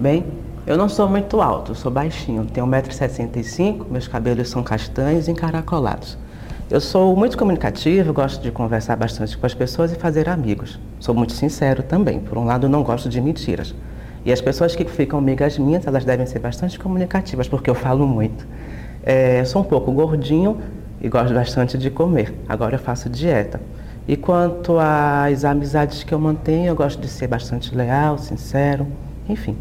Bem, eu não sou muito alto, sou baixinho, tenho 1,65m, meus cabelos são castanhos e encaracolados. Eu sou muito comunicativo, gosto de conversar bastante com as pessoas e fazer amigos. Sou muito sincero também, por um lado não gosto de mentiras. E as pessoas que ficam amigas minhas, elas devem ser bastante comunicativas, porque eu falo muito. É, sou um pouco gordinho e gosto bastante de comer. Agora eu faço dieta. E quanto às amizades que eu mantenho, eu gosto de ser bastante leal, sincero, enfim.